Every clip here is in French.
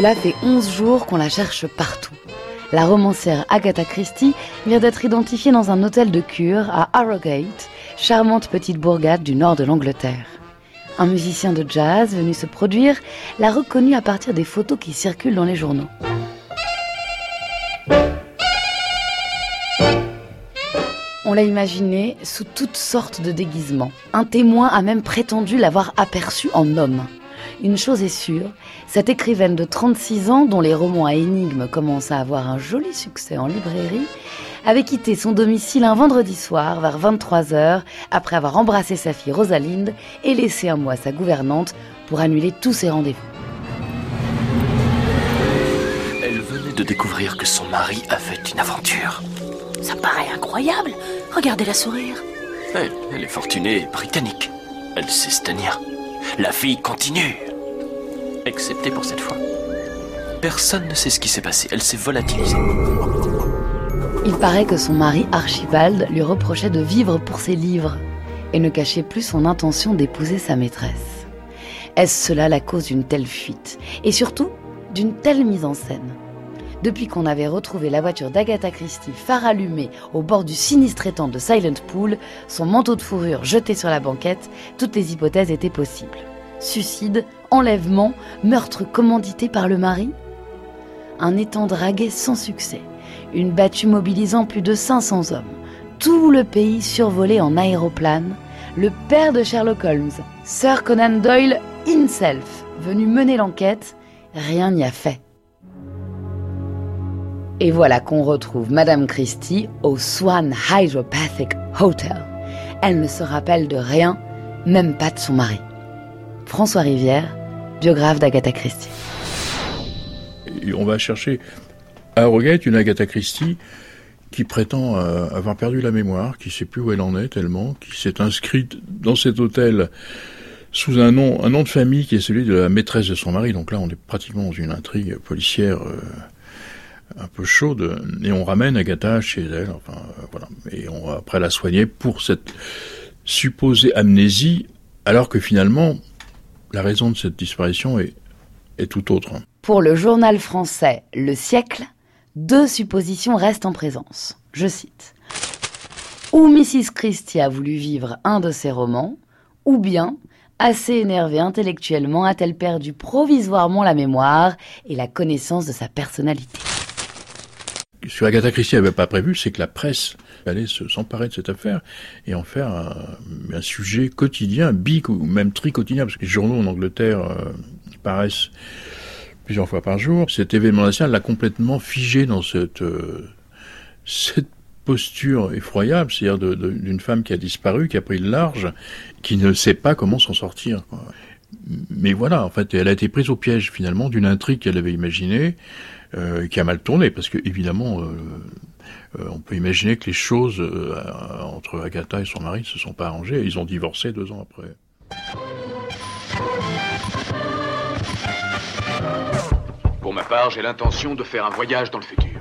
Cela fait 11 jours qu'on la cherche partout. La romancière Agatha Christie vient d'être identifiée dans un hôtel de cure à Harrogate, charmante petite bourgade du nord de l'Angleterre. Un musicien de jazz venu se produire l'a reconnue à partir des photos qui circulent dans les journaux. On l'a imaginée sous toutes sortes de déguisements. Un témoin a même prétendu l'avoir aperçue en homme. Une chose est sûre, cette écrivaine de 36 ans, dont les romans à énigmes commencent à avoir un joli succès en librairie, avait quitté son domicile un vendredi soir vers 23h après avoir embrassé sa fille Rosalinde et laissé un mois sa gouvernante pour annuler tous ses rendez-vous. Elle venait de découvrir que son mari avait une aventure. Ça paraît incroyable. Regardez-la sourire. Elle, elle est fortunée et britannique. Elle sait se tenir. La fille continue. Excepté pour cette fois. Personne ne sait ce qui s'est passé. Elle s'est volatilisée. Il paraît que son mari Archibald lui reprochait de vivre pour ses livres et ne cachait plus son intention d'épouser sa maîtresse. Est-ce cela la cause d'une telle fuite et surtout d'une telle mise en scène? Depuis qu'on avait retrouvé la voiture d'Agatha Christie phare allumé au bord du sinistre étang de Silent Pool, son manteau de fourrure jeté sur la banquette, toutes les hypothèses étaient possibles. Suicide, enlèvement, meurtre commandité par le mari Un étang dragué sans succès, une battue mobilisant plus de 500 hommes, tout le pays survolé en aéroplane, le père de Sherlock Holmes, Sir Conan Doyle himself, venu mener l'enquête, rien n'y a fait. Et voilà qu'on retrouve Madame Christie au Swan Hydropathic Hotel. Elle ne se rappelle de rien, même pas de son mari. François Rivière, biographe d'Agatha Christie. On va chercher à Harrogate une Agatha Christie qui prétend euh, avoir perdu la mémoire, qui sait plus où elle en est tellement, qui s'est inscrite dans cet hôtel sous un nom, de famille qui est celui de la maîtresse de son mari. Donc là, on est pratiquement dans une intrigue policière euh, un peu chaude, et on ramène Agatha chez elle. Enfin, euh. Et on va après la soigner pour cette supposée amnésie, alors que finalement, la raison de cette disparition est, est tout autre. Pour le journal français Le Siècle, deux suppositions restent en présence. Je cite. Ou Mrs. Christie a voulu vivre un de ses romans, ou bien, assez énervée intellectuellement, a-t-elle perdu provisoirement la mémoire et la connaissance de sa personnalité? Ce que Agatha Christie n'avait pas prévu, c'est que la presse allait se- s'emparer de cette affaire et en faire un, sujet quotidien, bic ou même tri-quotidien, parce que les journaux en Angleterre euh, paraissent plusieurs fois par jour. Cet événement national l'a complètement figé dans cette, euh, cette posture effroyable, c'est-à-dire d'une femme qui a disparu, qui a pris le large, qui ne sait pas comment s'en sortir. Mais voilà, en fait, elle a été prise au piège finalement d'une intrigue qu'elle avait imaginée, euh, qui a mal tourné, parce que évidemment, euh, on peut imaginer que les choses euh, entre Agatha et son mari ne se sont pas arrangées. Ils ont divorcé deux ans après. Pour ma part, j'ai l'intention de faire un voyage dans le futur.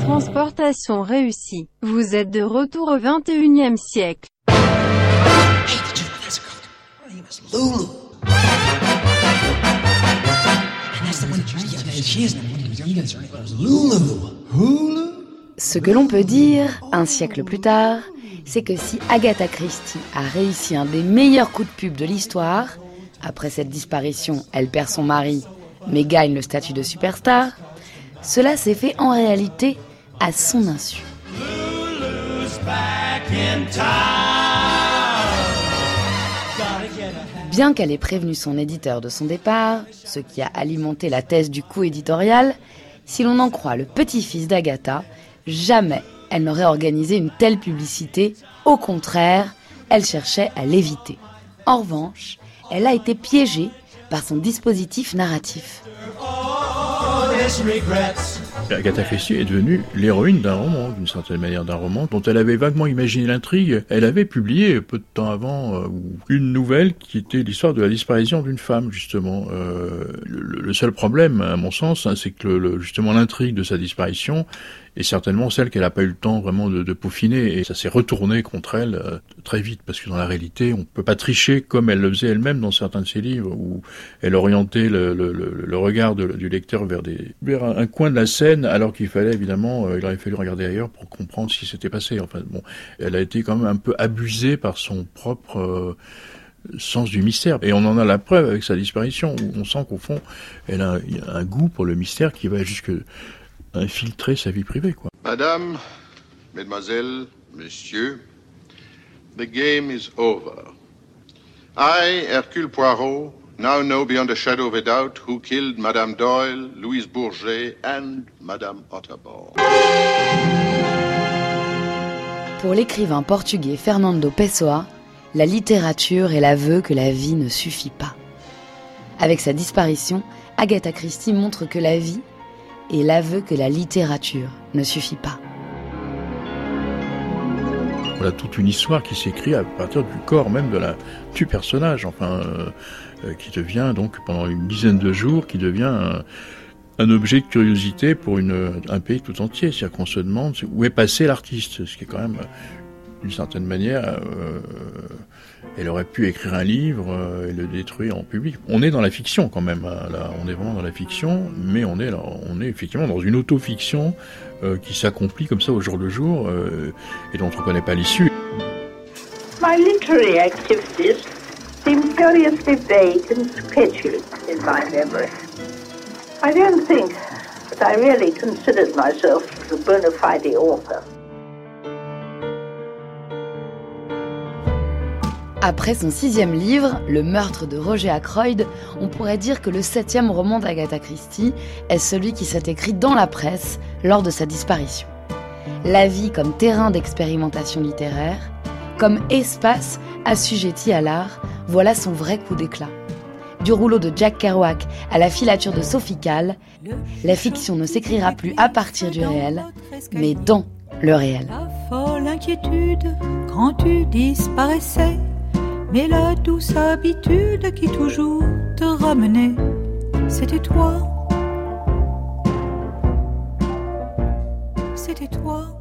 Transportation réussie. Vous êtes de retour au 21e siècle. Lulu. Ce que l'on peut dire, un siècle plus tard, c'est que si Agatha Christie a réussi un des meilleurs coups de pub de l'histoire, après cette disparition, elle perd son mari, mais gagne le statut de superstar, cela s'est fait en réalité à son insu. Bien qu'elle ait prévenu son éditeur de son départ, ce qui a alimenté la thèse du coup éditorial, si l'on en croit le petit-fils d'Agatha, jamais elle n'aurait organisé une telle publicité. Au contraire, Elle cherchait à l'éviter. En revanche, elle a été piégée par son dispositif narratif. Agatha Christie est devenue l'héroïne d'un roman, d'une certaine manière d'un roman, dont elle avait vaguement imaginé l'intrigue. Elle avait publié peu de temps avant euh, une nouvelle qui était l'histoire de la disparition d'une femme, justement. Euh, le, seul problème, à mon sens, hein, c'est que justement l'intrigue de sa disparition et certainement celle qu'elle n'a pas eu le temps vraiment de, de peaufiner. Et ça s'est retourné contre elle euh, très vite, parce que dans la réalité, on peut pas tricher comme elle le faisait elle-même dans certains de ses livres, où elle orientait le, le, le regard de, du lecteur vers, des, vers un, un, coin de la scène, alors qu'il fallait évidemment, euh, il aurait fallu regarder ailleurs pour comprendre ce qui s'était passé. Enfin bon, elle a été quand même un peu abusée par son propre euh, sens du mystère. Et on en a la preuve avec sa disparition, où on sent qu'au fond, elle a un, un goût pour le mystère qui va jusque infiltrer sa vie privée, quoi. Madame, mesdemoiselles, messieurs, the game is over. I, Hercule Poirot, now know beyond a shadow of a doubt who killed Madame Doyle, Louise Bourget and Madame Otterborn. Pour l'écrivain portugais Fernando Pessoa, la littérature est l'aveu que la vie ne suffit pas. Avec sa disparition, Agatha Christie montre que la vie et l'aveu que la littérature ne suffit pas. Voilà toute une histoire qui s'écrit à partir du corps même de la, du personnage, enfin, euh, euh, qui devient donc pendant une dizaine de jours, qui devient un, objet de curiosité pour un pays tout entier. C'est-à-dire qu'on se demande où est passé l'artiste, ce qui est quand même d'une certaine manière, euh, elle aurait pu écrire un livre euh, et le détruire en public. On est dans la fiction quand même, hein, là, on est vraiment dans la fiction, mais on est, on est effectivement dans une autofiction euh, qui s'accomplit comme ça au jour le jour euh, et dont on ne connaît pas l'issue. My literary activities seem curiously vague and sketchy in my memory. I don't think that I really considered myself a bona fide author. Après son sixième livre, Le meurtre de Roger Ackroyd, on pourrait dire que le septième roman d'Agatha Christie est celui qui s'est écrit dans la presse lors de sa disparition. La vie comme terrain d'expérimentation littéraire, comme espace assujetti à l'art, voilà son vrai coup d'éclat. Du rouleau de Jack Kerouac à la filature de Sophie Calle, la fiction ne s'écrira plus à partir du réel, mais dans le réel. Mais la douce habitude qui toujours te ramenait, c'était toi. C'était toi.